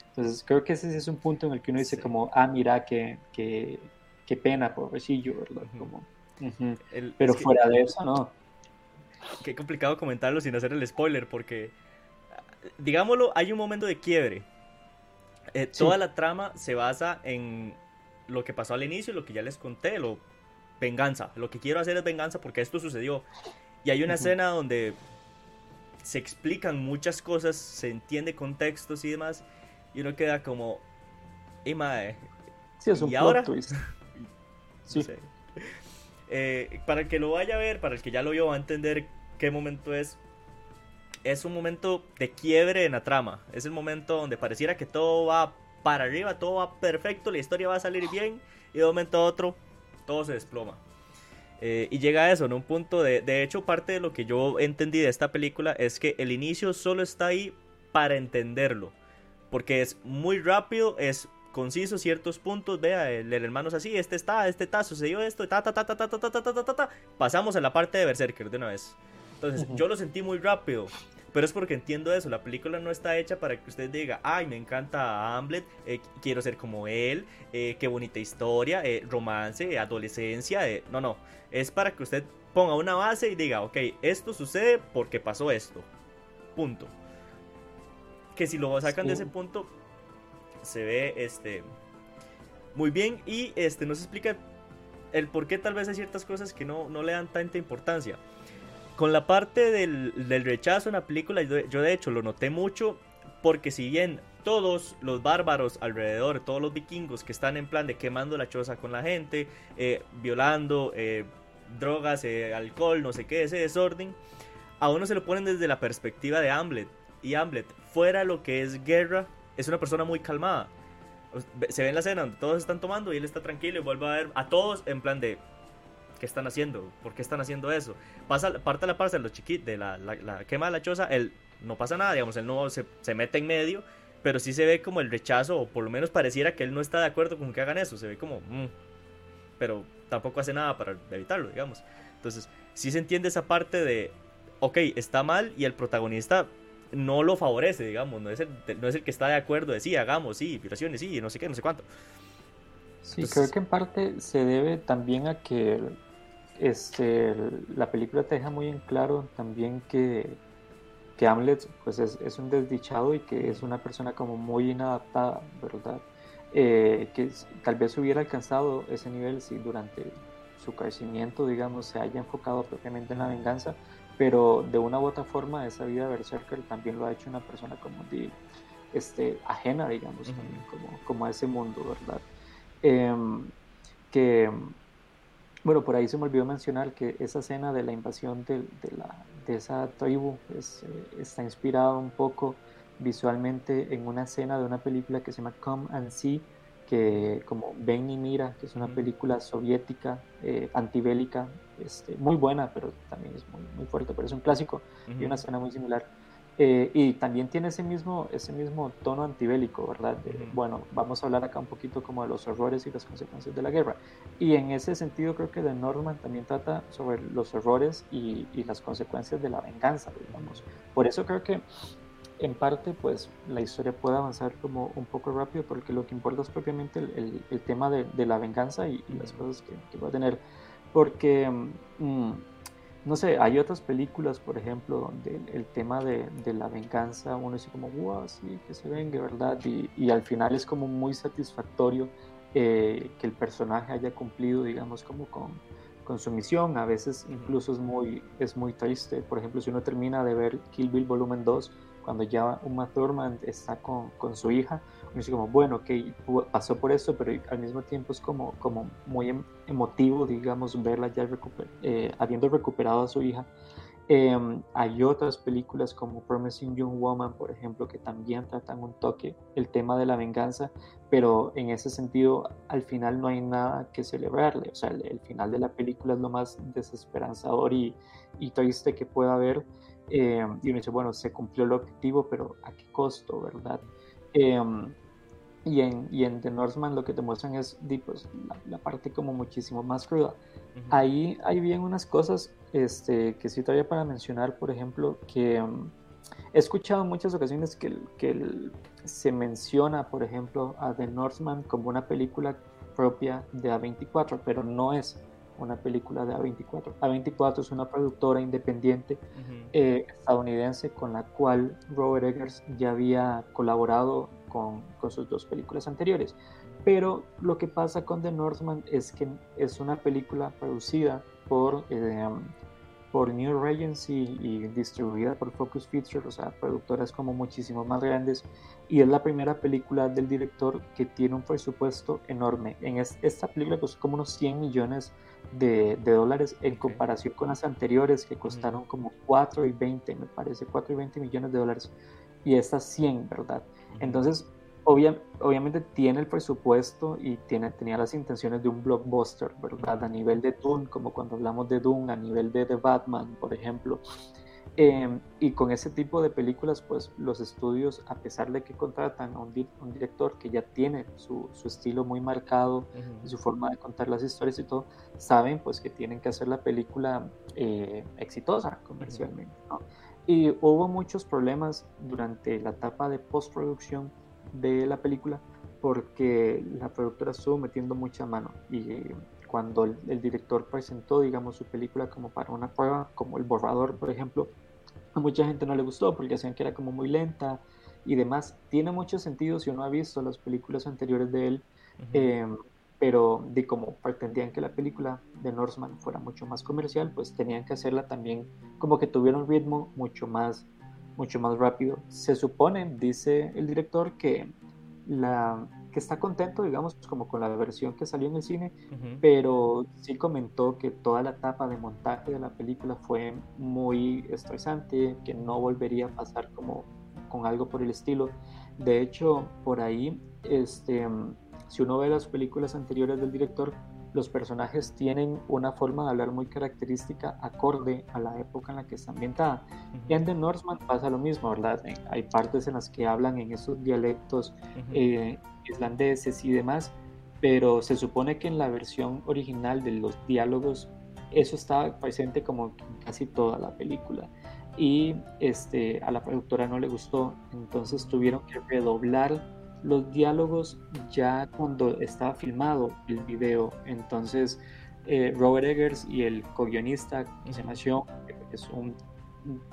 Entonces creo que ese es un punto en el que uno dice como, ah, mira, qué, qué, qué pena, pobrecillo, ¿verdad? como, Pero fuera de eso, no. Qué complicado comentarlo sin hacer el spoiler, porque, digámoslo, hay un momento de quiebre. Eh, toda la trama se basa en lo que pasó al inicio, lo que ya les conté, lo venganza. Lo que quiero hacer es venganza porque esto sucedió. Y hay una escena donde se explican muchas cosas, se entiende contextos y demás y uno queda como, y mae. Sí, es un ¿Y ahora? twist. [LAUGHS] sí. Eh, para el que lo vaya a ver, para el que ya lo vio, va a entender qué momento es. Es un momento de quiebre en la trama. Es el momento donde pareciera que todo va para arriba, todo va perfecto, la historia va a salir bien. Y de un momento a otro, todo se desploma. Eh, y llega a eso, en un punto de... De hecho, parte de lo que yo entendí de esta película es que el inicio solo está ahí para entenderlo porque es muy rápido, es conciso ciertos puntos, vea, el, hermano es así, este está, este está, sucedió esto, ta ta ta ta ta ta ta ta ta ta, pasamos a la parte de Berserker de una vez. Entonces, yo lo sentí muy rápido. pero es porque entiendo eso, la película no está hecha para que usted diga, ay, me encanta Hamlet, eh, quiero ser como él, eh, qué bonita historia, eh, romance, adolescencia, no, no, es para que usted ponga una base y diga, ok, esto sucede porque pasó esto, punto. Que si lo sacan de ese punto, se ve este muy bien y este nos explica el por qué tal vez hay ciertas cosas que no, no le dan tanta importancia. Con la parte del, rechazo en la película, yo, de hecho lo noté mucho porque si bien todos los bárbaros alrededor, todos los vikingos que están en plan de quemando la choza con la gente, eh, violando eh, drogas, eh, alcohol, no sé qué, ese desorden, a uno se lo ponen desde la perspectiva de Hamlet. Y Hamlet, fuera lo que es guerra, es una persona muy calmada. Se ve en la escena donde todos están tomando y él está tranquilo y vuelve a ver a todos en plan de ¿qué están haciendo? ¿Por qué están haciendo eso? Pasa, parte la parte de los chiquitos, de la, la, quema de la choza, él no pasa nada, digamos, él no se, se, mete en medio, pero sí se ve como el rechazo, o por lo menos pareciera que él no está de acuerdo con que hagan eso, se ve como, mm", pero tampoco hace nada para evitarlo, digamos. Entonces, sí se entiende esa parte de, ok, está mal y el protagonista no lo favorece, digamos, no es el, no es el que está de acuerdo de sí, hagamos, sí, violaciones, sí, no sé qué, no sé cuánto. Sí, creo que en parte se debe también a que este, la película te deja muy en claro también que, que Hamlet pues es, es, un desdichado y que es una persona como muy inadaptada, ¿verdad? Eh, que tal vez hubiera alcanzado ese nivel si durante su crecimiento, digamos, se haya enfocado propiamente en la venganza, pero de una u otra forma esa vida Berserker también lo ha hecho una persona como de, este, ajena, digamos, como, como a ese mundo, ¿verdad? Em, que, bueno, por ahí se me olvidó mencionar que esa escena de la invasión de, de, la, de esa tribu pues, eh, está inspirada un poco visualmente en una escena de una película que se llama Come and See, que como Ven y Mira, que es una película soviética, eh, antibélica, este, muy buena, pero también es muy, muy fuerte, pero es un clásico y una escena muy similar. Eh, y también tiene ese mismo, ese mismo tono antibélico, ¿verdad? Bueno, vamos a hablar acá un poquito como de los errores y las consecuencias de la guerra. Y en ese sentido creo que The Norman también trata sobre los errores y, y las consecuencias de la venganza, digamos. Por eso creo que en parte, pues la historia puede avanzar como un poco rápido, porque lo que importa es propiamente el, el, tema de, de, la venganza y, las cosas que, que, va a tener. Porque, mm, no sé, hay otras películas, por ejemplo, donde el, tema de, de, la venganza, uno dice como, wow, sí, que se venga, ¿verdad? Y, y al final es como muy satisfactorio eh, que el personaje haya cumplido, digamos, como con, con su misión. A veces incluso es muy, es muy triste. Por ejemplo, si uno termina de ver Kill Bill Volumen 2, cuando ya Uma Thurman está con, con su hija, uno dice como, bueno, ok, pasó por eso, pero al mismo tiempo es como, como muy em, emotivo, digamos, verla ya eh, habiendo recuperado a su hija. Em, hay otras películas como Promising Young Woman, por ejemplo, que también tratan un toque el tema de la venganza, pero en ese sentido al final no hay nada que celebrarle. O sea, el, final de la película es lo más desesperanzador y, y triste que pueda haber. Eh, y uno dice, bueno, se cumplió el objetivo, pero ¿a qué costo, verdad? Em, y, en, y en The Northman lo que te muestran es pues, la, parte como muchísimo más cruda. Ahí hay bien unas cosas este, que sí todavía para mencionar, por ejemplo, que em, he escuchado en muchas ocasiones que, que se menciona, por ejemplo, a The Northman como una película propia de A24, pero no es una película de A24. A24 es una productora independiente eh, estadounidense con la cual Robert Eggers ya había colaborado con, con, sus dos películas anteriores. Pero lo que pasa con The Northman es que es una película producida por, eh, por New Regency y distribuida por Focus Features, o sea, productoras como muchísimo más grandes. Y es la primera película del director que tiene un presupuesto enorme. En esta película costó como unos 100 millones de, dólares en comparación con las anteriores que costaron como 4 y 20, me parece, 4 y 20 millones de dólares. Y estas 100, ¿verdad? Entonces, obviamente tiene el presupuesto y tiene, tenía las intenciones de un blockbuster, ¿verdad? A nivel de Dune, como cuando hablamos de Dune, a nivel de The Batman, por ejemplo. Em, y con ese tipo de películas, pues los estudios, a pesar de que contratan a un, un director que ya tiene su, su estilo muy marcado y su forma de contar las historias y todo, saben pues que tienen que hacer la película eh, exitosa comercialmente. ¿no? Y hubo muchos problemas durante la etapa de postproducción de la película porque la productora estuvo metiendo mucha mano y cuando el, director presentó, digamos, su película como para una prueba, como el borrador, por ejemplo, a mucha gente no le gustó porque decían que era como muy lenta y demás. Tiene mucho sentido si uno ha visto las películas anteriores de él, em, pero de como pretendían que la película de Norseman fuera mucho más comercial, pues tenían que hacerla también como que tuviera un ritmo mucho más, mucho más rápido. Se supone, dice el director, que la, que está contento, digamos, como con la versión que salió en el cine, pero sí comentó que toda la etapa de montaje de la película fue muy estresante, que no volvería a pasar como con algo por el estilo. De hecho, por ahí, este, si uno ve las películas anteriores del director, los personajes tienen una forma de hablar muy característica acorde a la época en la que está ambientada. Y en The Northman pasa lo mismo, ¿verdad? Hay partes en las que hablan en esos dialectos eh, islandeses y demás, pero se supone que en la versión original de los diálogos eso está presente como en casi toda la película. Y este, a la productora no le gustó, entonces tuvieron que redoblar los diálogos ya cuando estaba filmado el video. Entonces, eh, Robert Eggers y el co-guionista, que se llama es un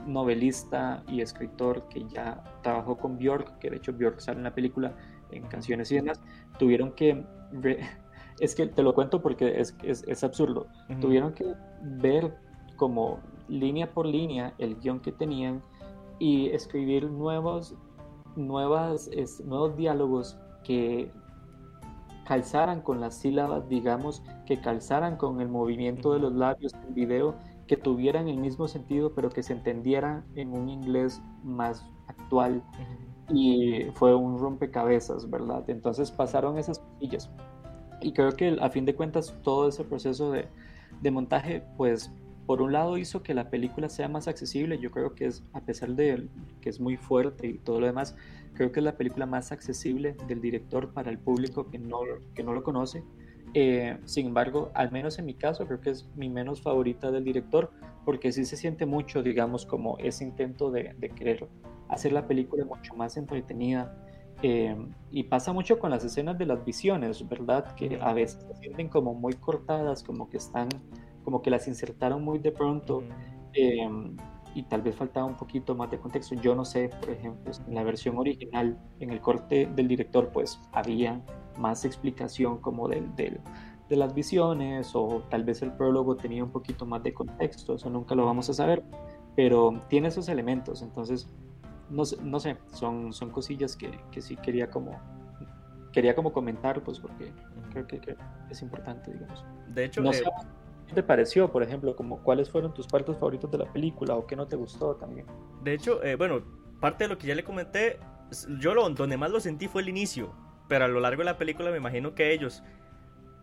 novelista y escritor que ya trabajó con Björk, que de hecho Björk sale en la película en canciones y demás, tuvieron que... [LAUGHS] Es que te lo cuento porque es, es, absurdo. Tuvieron que ver como línea por línea el guion que tenían y escribir nuevos nuevas, nuevos diálogos que calzaran con las sílabas, digamos, que calzaran con el movimiento de los labios del video, que tuvieran el mismo sentido, pero que se entendiera en un inglés más actual. Y fue un rompecabezas, ¿verdad? Entonces pasaron esas cosillas. Y creo que a fin de cuentas todo ese proceso de, de montaje, pues por un lado hizo que la película sea más accesible, yo creo que es, a pesar de que es muy fuerte y todo lo demás, creo que es la película más accesible del director para el público que no, que no lo conoce. Eh, sin embargo, al menos en mi caso, creo que es mi menos favorita del director, porque sí se siente mucho, digamos, como ese intento de, de querer hacer la película mucho más entretenida. Eh, y pasa mucho con las escenas de las visiones, ¿verdad? Que a veces se sienten como muy cortadas, como que están como que las insertaron muy de pronto em, y tal vez faltaba un poquito más de contexto. Yo no sé, por ejemplo, en la versión original, en el corte del director, pues había más explicación como del, del, de las visiones o tal vez el prólogo tenía un poquito más de contexto, eso nunca lo vamos a saber, pero tiene esos elementos, entonces no, no sé, son, son cosillas que, que sí quería como quería como comentar, pues porque creo que, que es importante, digamos. De hecho, no eh, ¿Qué te pareció, por ejemplo? Como, ¿Cuáles fueron tus partes favoritos de la película o qué no te gustó también? De hecho, eh, bueno, parte de lo que ya le comenté, yo lo, donde más lo sentí fue el inicio, pero a lo largo de la película me imagino que ellos,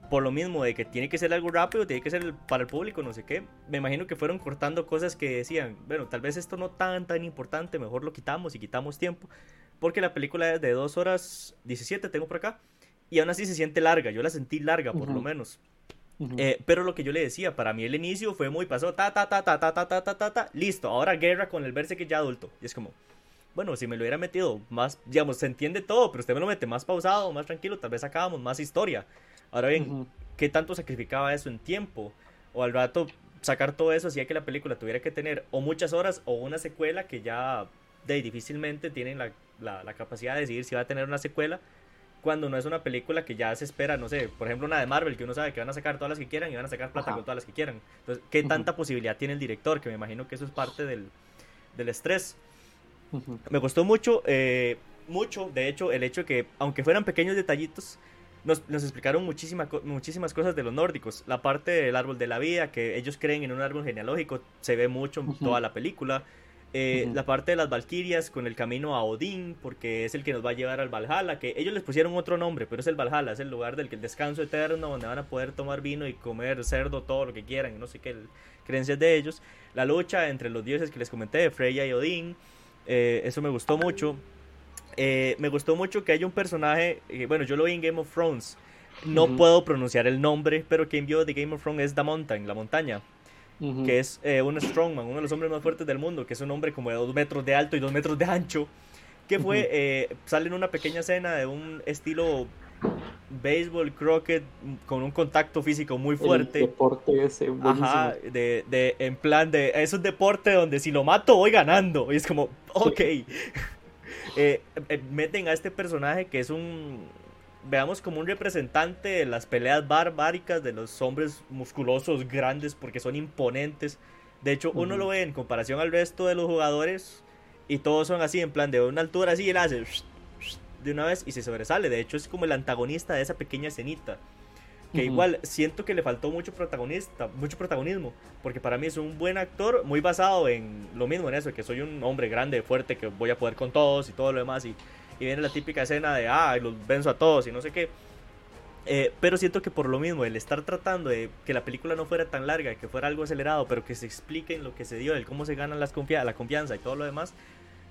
por lo mismo de que tiene que ser algo rápido, tiene que ser para el público, no sé qué, me imagino que fueron cortando cosas que decían, bueno, tal vez esto no tan tan importante, mejor lo quitamos y quitamos tiempo, porque la película es de 2 horas 17, tengo por acá, y aún así se siente larga, yo la sentí larga por lo menos. Eh, pero lo que yo le decía, para mí el inicio fue muy pasó, ta, ta, ta, ta, ta, ta, ta, ta, ta, listo, ahora guerra con el verse que ya adulto. Y es como, bueno, si me lo hubiera metido más, digamos, se entiende todo, pero usted me lo mete más pausado, más tranquilo, tal vez sacábamos más historia. Ahora bien, ¿qué tanto sacrificaba eso en tiempo? O al rato sacar todo eso hacía que la película tuviera que tener o muchas horas o una secuela que ya de, difícilmente tienen la, la, la capacidad de decidir si va a tener una secuela cuando no es una película que ya se espera, no sé, por ejemplo una de Marvel, que uno sabe que van a sacar todas las que quieran y van a sacar plata con todas las que quieran. Entonces, ¿qué tanta posibilidad tiene el director? Que me imagino que eso es parte del, del estrés. Me gustó mucho, eh, mucho, de hecho, el hecho de que, aunque fueran pequeños detallitos, nos, nos explicaron muchísima, muchísimas cosas de los nórdicos. La parte del árbol de la vida, que ellos creen en un árbol genealógico, se ve mucho en toda la película. Eh, la parte de las Valquirias con el camino a Odín, porque es el que nos va a llevar al Valhalla, que ellos les pusieron otro nombre, pero es el Valhalla, es el lugar del descanso eterno, donde van a poder tomar vino y comer cerdo, todo lo que quieran, no sé qué creencias de ellos. La lucha entre los dioses que les comenté, Freya y Odín, eh, eso me gustó mucho. Eh, me gustó mucho que haya un personaje, bueno, yo lo vi en Game of Thrones, no puedo pronunciar el nombre, pero quien vio de Game of Thrones es The Mountain, la montaña. Que es eh, un strongman, uno de los hombres más fuertes del mundo, que es un hombre como de dos metros de alto y dos metros de ancho, que fue, eh, sale en una pequeña escena de un estilo béisbol, croquet, con un contacto físico muy fuerte. El deporte ese, Ajá, de, de, en plan de, es un deporte donde si lo mato voy ganando, y es como, ok. [LAUGHS] Eh, meten a este personaje que es un, veamos como un representante de las peleas barbáricas de los hombres musculosos grandes porque son imponentes. De hecho, uno lo ve en comparación al resto de los jugadores y todos son así, en plan de una altura así, él hace de una vez y se sobresale. De hecho, es como el antagonista de esa pequeña escenita. Que igual siento que le faltó mucho protagonista, mucho protagonismo, porque para mí es un buen actor, muy basado en lo mismo en eso, que soy un hombre grande, fuerte, que voy a poder con todos y todo lo demás y y viene la típica escena de, ah, los venzo a todos y no sé qué. Eh, pero siento que por lo mismo, el estar tratando de que la película no fuera tan larga, que fuera algo acelerado, pero que se explique en lo que se dio, el cómo se ganan las la confianza y todo lo demás,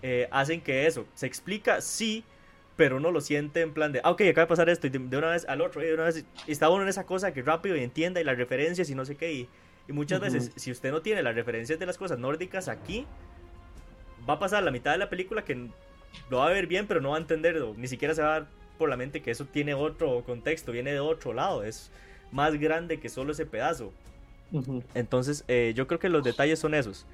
eh, hacen que eso se explica, sí, pero uno lo siente en plan de, ah, ok, acaba de pasar esto, y de, una vez al otro, y de una vez, y está uno en esa cosa que rápido y entienda, y las referencias y no sé qué, y, y muchas veces, si usted no tiene las referencias de las cosas nórdicas aquí, va a pasar la mitad de la película que lo va a ver bien, pero no va a entender, ni siquiera se va a dar por la mente que eso tiene otro contexto, viene de otro lado, es más grande que solo ese pedazo. Entonces, eh, yo creo que los detalles son esos.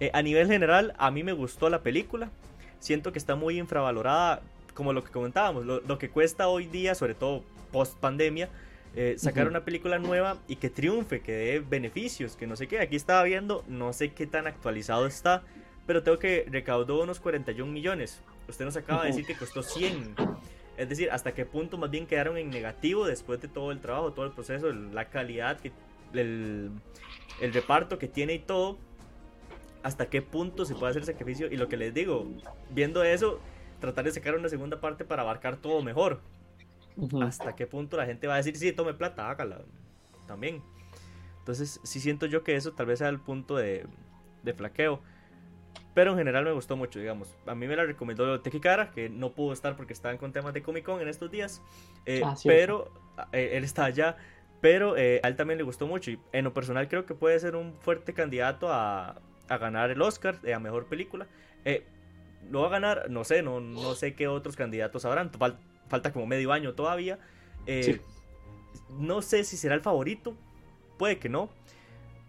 Eh, a nivel general, a mí me gustó la película. Siento que está muy infravalorada, como lo que comentábamos, lo, que cuesta hoy día, sobre todo post pandemia, eh, sacar una película nueva y que triunfe, que dé beneficios, que no sé qué. Aquí estaba viendo, no sé qué tan actualizado está, pero tengo que recaudó unos 41 millones. Usted nos acaba de decir que costó 100. Es decir, hasta qué punto más bien quedaron en negativo después de todo el trabajo, todo el proceso, la calidad, que, el, el reparto que tiene y todo. Hasta qué punto se puede hacer sacrificio. Y lo que les digo, viendo eso, tratar de sacar una segunda parte para abarcar todo mejor. Hasta qué punto la gente va a decir, sí, tome plata, hágala. También. Entonces, sí siento yo que eso tal vez sea el punto de, de flaqueo. Pero en general me gustó mucho, digamos. A mí me la recomendó Tequikara, que no pudo estar porque estaban con temas de Comic Con en estos días. Eh, ah, pero eh, él está allá. Pero eh, a él también le gustó mucho. Y en lo personal creo que puede ser un fuerte candidato a, a ganar el Oscar a Mejor Película. lo va a ganar, no sé, no, no sé qué otros candidatos habrán. falta como medio año todavía. No sé si será el favorito. Puede que no.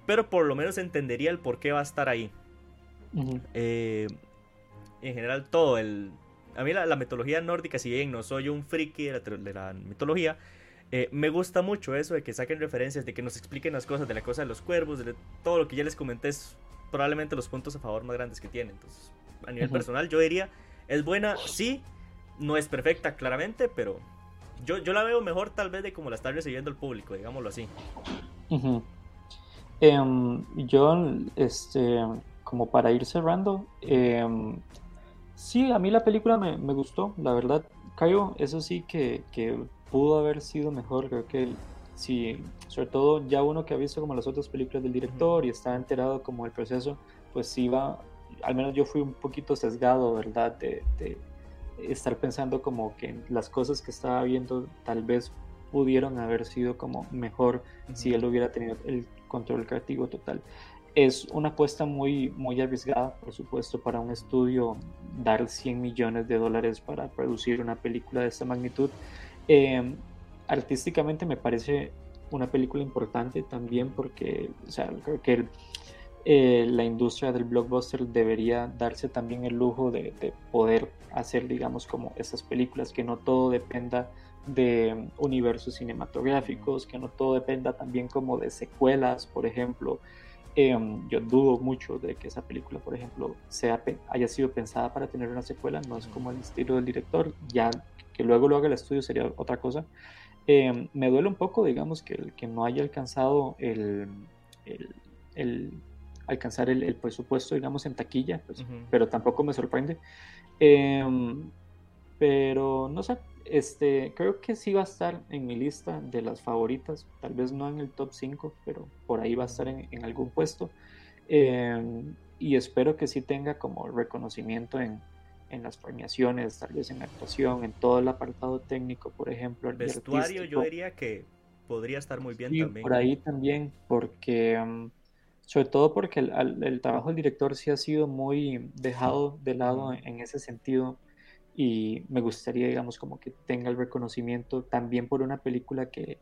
Pero por lo menos entendería el por qué va a estar ahí. Eh, en general, todo el. A mí la, mitología nórdica, si bien no soy un friki de la, mitología, eh, me gusta mucho eso de que saquen referencias, de que nos expliquen las cosas, de la cosa de los cuervos, de todo lo que ya les comenté es probablemente los puntos a favor más grandes que tiene. Entonces, a nivel personal, yo diría, es buena, sí, no es perfecta, claramente, pero yo, yo la veo mejor tal vez de como la está recibiendo el público, digámoslo así. Em, yo, este, como para ir cerrando, em, sí, a mí la película me, me, gustó, la verdad, Cayo, eso sí que, que, pudo haber sido mejor, creo que sí, sobre todo ya uno que ha visto como las otras películas del director y está enterado como el proceso, pues sí va, al menos yo fui un poquito sesgado, ¿verdad? De, de estar pensando como que las cosas que estaba viendo tal vez pudieron haber sido como mejor si él hubiera tenido el control creativo total. Es una apuesta muy, muy arriesgada, por supuesto, para un estudio dar 100 millones de dólares para producir una película de esta magnitud. Em, artísticamente me parece una película importante también porque o sea, creo que eh, la industria del blockbuster debería darse también el lujo de, de, poder hacer, digamos, como esas películas, que no todo dependa de universos cinematográficos, que no todo dependa también como de secuelas, por ejemplo. Em, yo dudo mucho de que esa película, por ejemplo, sea, haya sido pensada para tener una secuela, no es como el estilo del director, ya que luego lo haga el estudio sería otra cosa. Em, me duele un poco, digamos, que, que no haya alcanzado el, el, alcanzar el, presupuesto, digamos, en taquilla, pues, pero tampoco me sorprende. Em, pero no sé, este, creo que sí va a estar en mi lista de las favoritas, tal vez no en el top 5, pero por ahí va a estar en, algún puesto. Em, y espero que sí tenga como reconocimiento en, en, las premiaciones, tal vez en actuación, en todo el apartado técnico, por ejemplo. El vestuario yo diría que podría estar muy bien también. Por ahí también, porque em, sobre todo porque el, trabajo del director sí ha sido muy dejado de lado en, ese sentido y me gustaría, digamos, como que tenga el reconocimiento también por una película que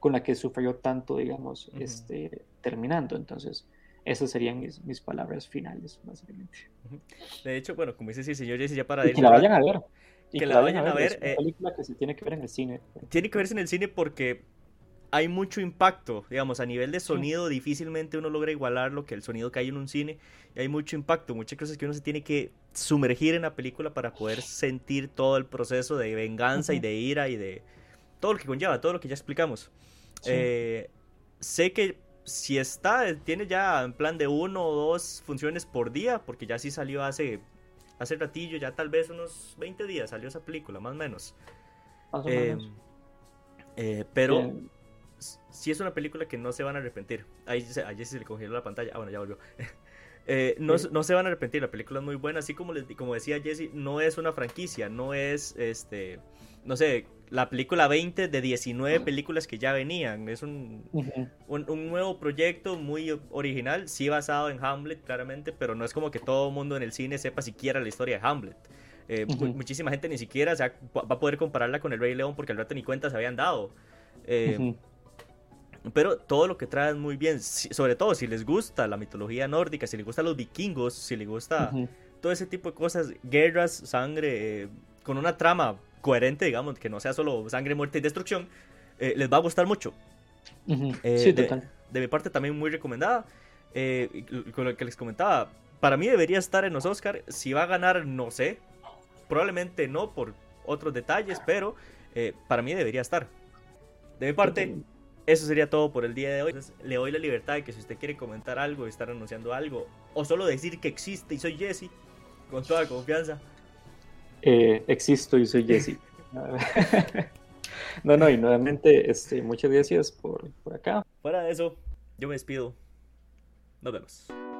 con la que sufrió tanto, digamos, este, terminando. Entonces, esas serían mis, mis palabras finales, básicamente. De hecho, bueno, como dice el señor Jesse, ya para... Y que la vayan a ver. Y que, la vayan a ver. Es una eh, película que se tiene que ver en el cine. Tiene que verse en el cine porque hay mucho impacto, digamos, a nivel de sonido difícilmente uno logra igualar lo que el sonido que hay en un cine, y hay mucho impacto, muchas cosas que uno se tiene que sumergir en la película para poder sentir todo el proceso de venganza y de ira y de todo lo que conlleva, todo lo que ya explicamos. Eh, sé que si está, tiene ya en plan de uno o dos funciones por día, porque ya sí salió hace, hace ratillo, ya tal vez unos 20 días salió esa película, más o menos. Más o menos. Eh, eh, pero si es una película que no se van a arrepentir. Ahí a Jesse se le congeló la pantalla. Ah, bueno, ya volvió. [LAUGHS] Eh, no, no, se van a arrepentir, la película es muy buena. Así como, les, como decía Jesse, no es una franquicia, no es, este, no sé, la película 20 de 19 películas que ya venían. Es un, un, nuevo proyecto muy original, sí basado en Hamlet, claramente, pero no es como que todo el mundo en el cine sepa siquiera la historia de Hamlet. Eh, muchísima gente ni siquiera va a poder compararla con el Rey León porque al rato ni cuenta se habían dado. Eh, pero todo lo que trae es muy bien, sobre todo si les gusta la mitología nórdica, si les gustan los vikingos, si les gusta todo ese tipo de cosas, guerras, sangre, eh, con una trama coherente, digamos, que no sea solo sangre, muerte y destrucción, eh, les va a gustar mucho. Eh, sí, de, total. de, mi parte también muy recomendada. con lo que les comentaba, para mí debería estar en los Oscars. Si va a ganar, no sé. Probablemente no por otros detalles, pero para mí debería estar. De mi parte, eso sería todo por el día de hoy. le doy la libertad de que si usted quiere comentar algo, estar anunciando algo, o solo decir que existe y soy Jesse, con toda confianza. Eh, existo y soy Jesse. [LAUGHS] no, no, y nuevamente, este, muchas gracias por, por acá. Fuera de eso, yo me despido. Nos vemos.